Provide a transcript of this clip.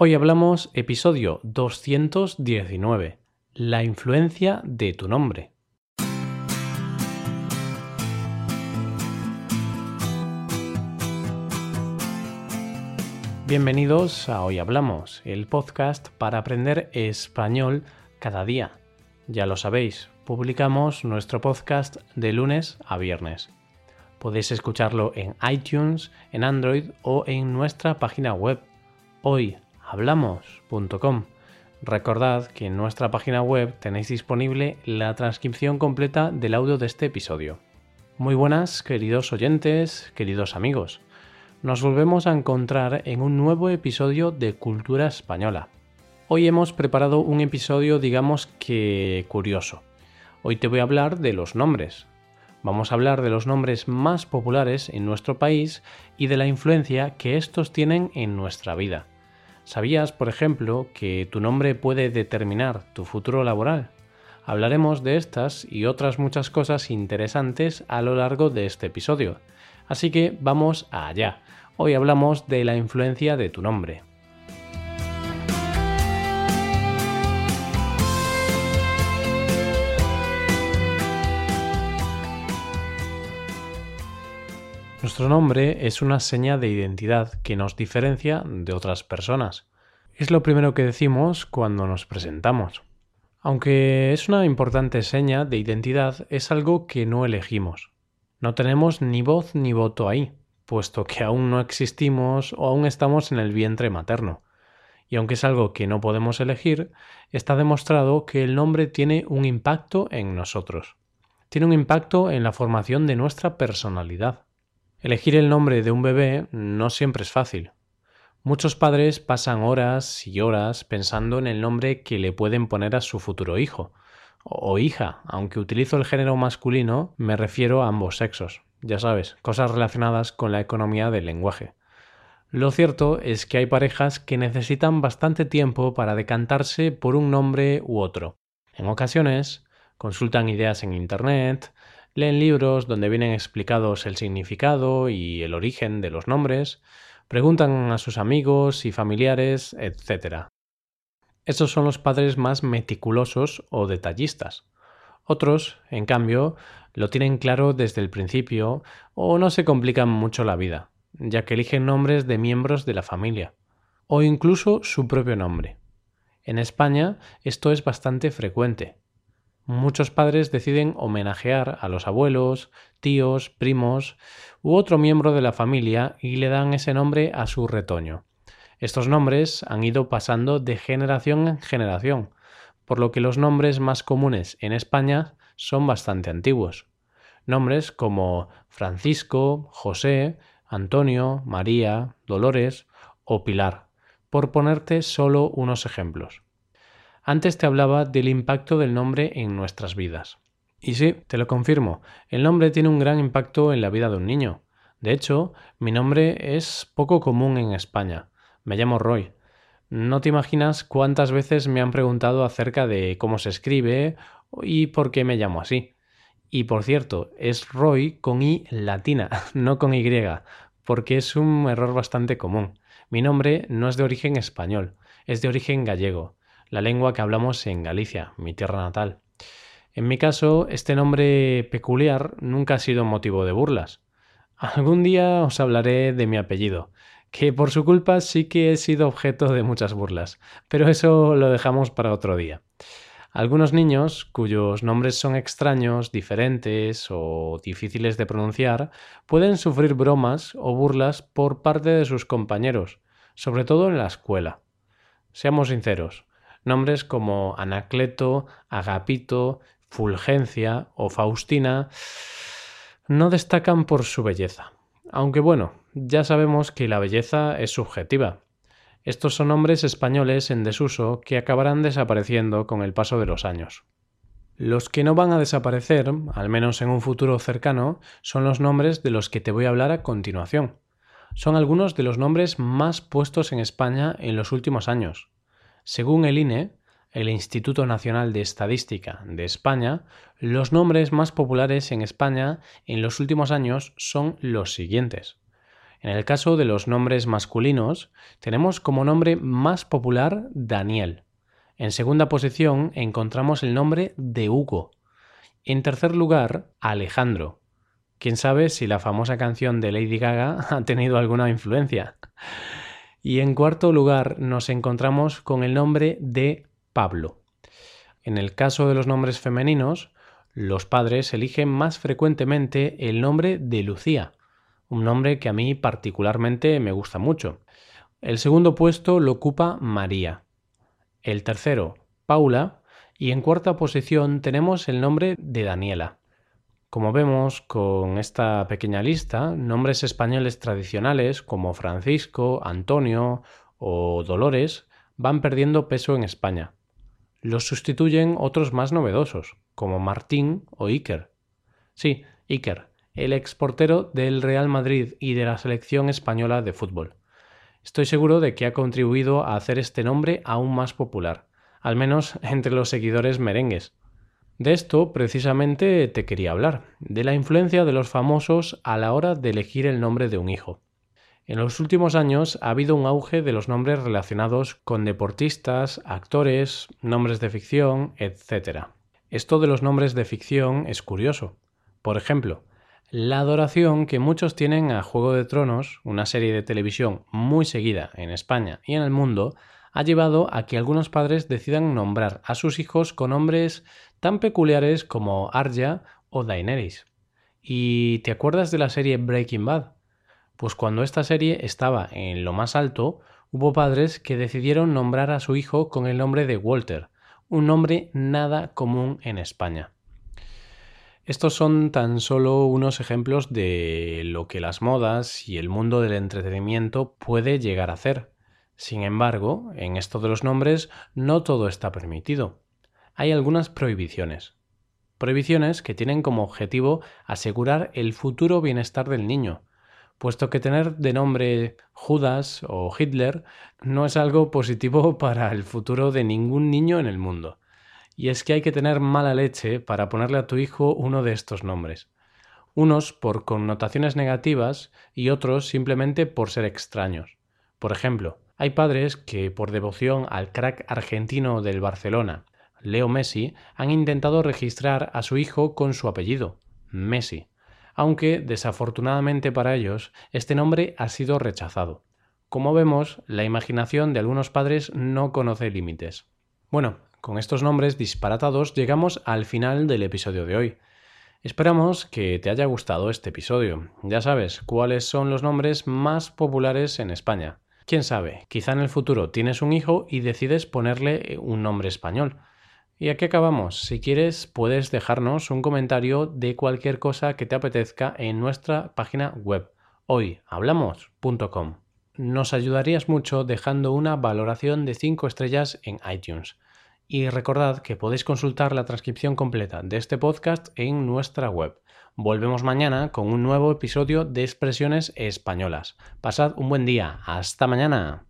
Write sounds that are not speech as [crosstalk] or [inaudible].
Hoy hablamos episodio 219, la influencia de tu nombre. Bienvenidos a Hoy Hablamos, el podcast para aprender español cada día. Ya lo sabéis, publicamos nuestro podcast de lunes a viernes. Podéis escucharlo en iTunes, en Android o en nuestra página web hoy hablamos.com. Recordad que en nuestra página web tenéis disponible la transcripción completa del audio de este episodio. Muy buenas, queridos oyentes, queridos amigos. Nos volvemos a encontrar en un nuevo episodio de Cultura Española. Hoy hemos preparado un episodio digamos que curioso. Hoy te voy a hablar de los nombres. Vamos a hablar de los nombres más populares en nuestro país y de la influencia que estos tienen en nuestra vida. ¿Sabías, por ejemplo, que tu nombre puede determinar tu futuro laboral? Hablaremos de estas y otras muchas cosas interesantes a lo largo de este episodio. Así que vamos allá. Hoy hablamos de la influencia de tu nombre. Nuestro nombre es una seña de identidad que nos diferencia de otras personas. Es lo primero que decimos cuando nos presentamos. Aunque es una importante seña de identidad, es algo que no elegimos. No tenemos ni voz ni voto ahí, puesto que aún no existimos o aún estamos en el vientre materno. Y aunque es algo que no podemos elegir, está demostrado que el nombre tiene un impacto en nosotros. Tiene un impacto en la formación de nuestra personalidad. Elegir el nombre de un bebé no siempre es fácil. Muchos padres pasan horas y horas pensando en el nombre que le pueden poner a su futuro hijo o hija, aunque utilizo el género masculino, me refiero a ambos sexos. Ya sabes, cosas relacionadas con la economía del lenguaje. Lo cierto es que hay parejas que necesitan bastante tiempo para decantarse por un nombre u otro. En ocasiones, consultan ideas en Internet, leen libros donde vienen explicados el significado y el origen de los nombres, preguntan a sus amigos y familiares, etc. Estos son los padres más meticulosos o detallistas. Otros, en cambio, lo tienen claro desde el principio o no se complican mucho la vida, ya que eligen nombres de miembros de la familia, o incluso su propio nombre. En España esto es bastante frecuente, muchos padres deciden homenajear a los abuelos, tíos, primos u otro miembro de la familia y le dan ese nombre a su retoño. Estos nombres han ido pasando de generación en generación, por lo que los nombres más comunes en España son bastante antiguos. Nombres como Francisco, José, Antonio, María, Dolores o Pilar, por ponerte solo unos ejemplos. Antes te hablaba del impacto del nombre en nuestras vidas. Y sí, te lo confirmo, el nombre tiene un gran impacto en la vida de un niño. De hecho, mi nombre es poco común en España. Me llamo Roy. No te imaginas cuántas veces me han preguntado acerca de cómo se escribe y por qué me llamo así. Y por cierto, es Roy con I latina, [laughs] no con Y, porque es un error bastante común. Mi nombre no es de origen español, es de origen gallego la lengua que hablamos en Galicia, mi tierra natal. En mi caso, este nombre peculiar nunca ha sido motivo de burlas. Algún día os hablaré de mi apellido, que por su culpa sí que he sido objeto de muchas burlas, pero eso lo dejamos para otro día. Algunos niños, cuyos nombres son extraños, diferentes o difíciles de pronunciar, pueden sufrir bromas o burlas por parte de sus compañeros, sobre todo en la escuela. Seamos sinceros, Nombres como Anacleto, Agapito, Fulgencia o Faustina no destacan por su belleza. Aunque bueno, ya sabemos que la belleza es subjetiva. Estos son nombres españoles en desuso que acabarán desapareciendo con el paso de los años. Los que no van a desaparecer, al menos en un futuro cercano, son los nombres de los que te voy a hablar a continuación. Son algunos de los nombres más puestos en España en los últimos años. Según el INE, el Instituto Nacional de Estadística de España, los nombres más populares en España en los últimos años son los siguientes. En el caso de los nombres masculinos, tenemos como nombre más popular Daniel. En segunda posición encontramos el nombre de Hugo. En tercer lugar, Alejandro. Quién sabe si la famosa canción de Lady Gaga [laughs] ha tenido alguna influencia. Y en cuarto lugar nos encontramos con el nombre de Pablo. En el caso de los nombres femeninos, los padres eligen más frecuentemente el nombre de Lucía, un nombre que a mí particularmente me gusta mucho. El segundo puesto lo ocupa María. El tercero, Paula. Y en cuarta posición tenemos el nombre de Daniela. Como vemos con esta pequeña lista, nombres españoles tradicionales como Francisco, Antonio o Dolores van perdiendo peso en España. Los sustituyen otros más novedosos, como Martín o Iker. Sí, Iker, el exportero del Real Madrid y de la selección española de fútbol. Estoy seguro de que ha contribuido a hacer este nombre aún más popular, al menos [laughs] entre los seguidores merengues. De esto precisamente te quería hablar, de la influencia de los famosos a la hora de elegir el nombre de un hijo. En los últimos años ha habido un auge de los nombres relacionados con deportistas, actores, nombres de ficción, etc. Esto de los nombres de ficción es curioso. Por ejemplo, la adoración que muchos tienen a Juego de Tronos, una serie de televisión muy seguida en España y en el mundo, ha llevado a que algunos padres decidan nombrar a sus hijos con nombres tan peculiares como Arya o Daenerys. ¿Y te acuerdas de la serie Breaking Bad? Pues cuando esta serie estaba en lo más alto, hubo padres que decidieron nombrar a su hijo con el nombre de Walter, un nombre nada común en España. Estos son tan solo unos ejemplos de lo que las modas y el mundo del entretenimiento puede llegar a hacer. Sin embargo, en esto de los nombres no todo está permitido. Hay algunas prohibiciones. Prohibiciones que tienen como objetivo asegurar el futuro bienestar del niño, puesto que tener de nombre Judas o Hitler no es algo positivo [laughs] para el futuro de ningún niño en el mundo y es que hay que tener mala leche para ponerle a tu hijo uno de estos nombres. Unos por connotaciones negativas y otros simplemente por ser extraños. Por ejemplo, hay padres que por devoción al crack argentino del Barcelona, Leo Messi, han intentado registrar a su hijo con su apellido, Messi, aunque desafortunadamente para ellos este nombre ha sido rechazado. Como vemos, la imaginación de algunos padres no conoce límites. Bueno, con estos nombres disparatados llegamos al final del episodio de hoy. Esperamos que te haya gustado este episodio. Ya sabes cuáles son los nombres más populares en España. Quién sabe, quizá en el futuro tienes un hijo y decides ponerle un nombre español. Y aquí acabamos. Si quieres, puedes dejarnos un comentario de cualquier cosa que te apetezca en nuestra página web hoyhablamos.com. Nos ayudarías mucho dejando una valoración de 5 estrellas en iTunes. Y recordad que podéis consultar la transcripción completa de este podcast en nuestra web. Volvemos mañana con un nuevo episodio de Expresiones Españolas. Pasad un buen día. Hasta mañana.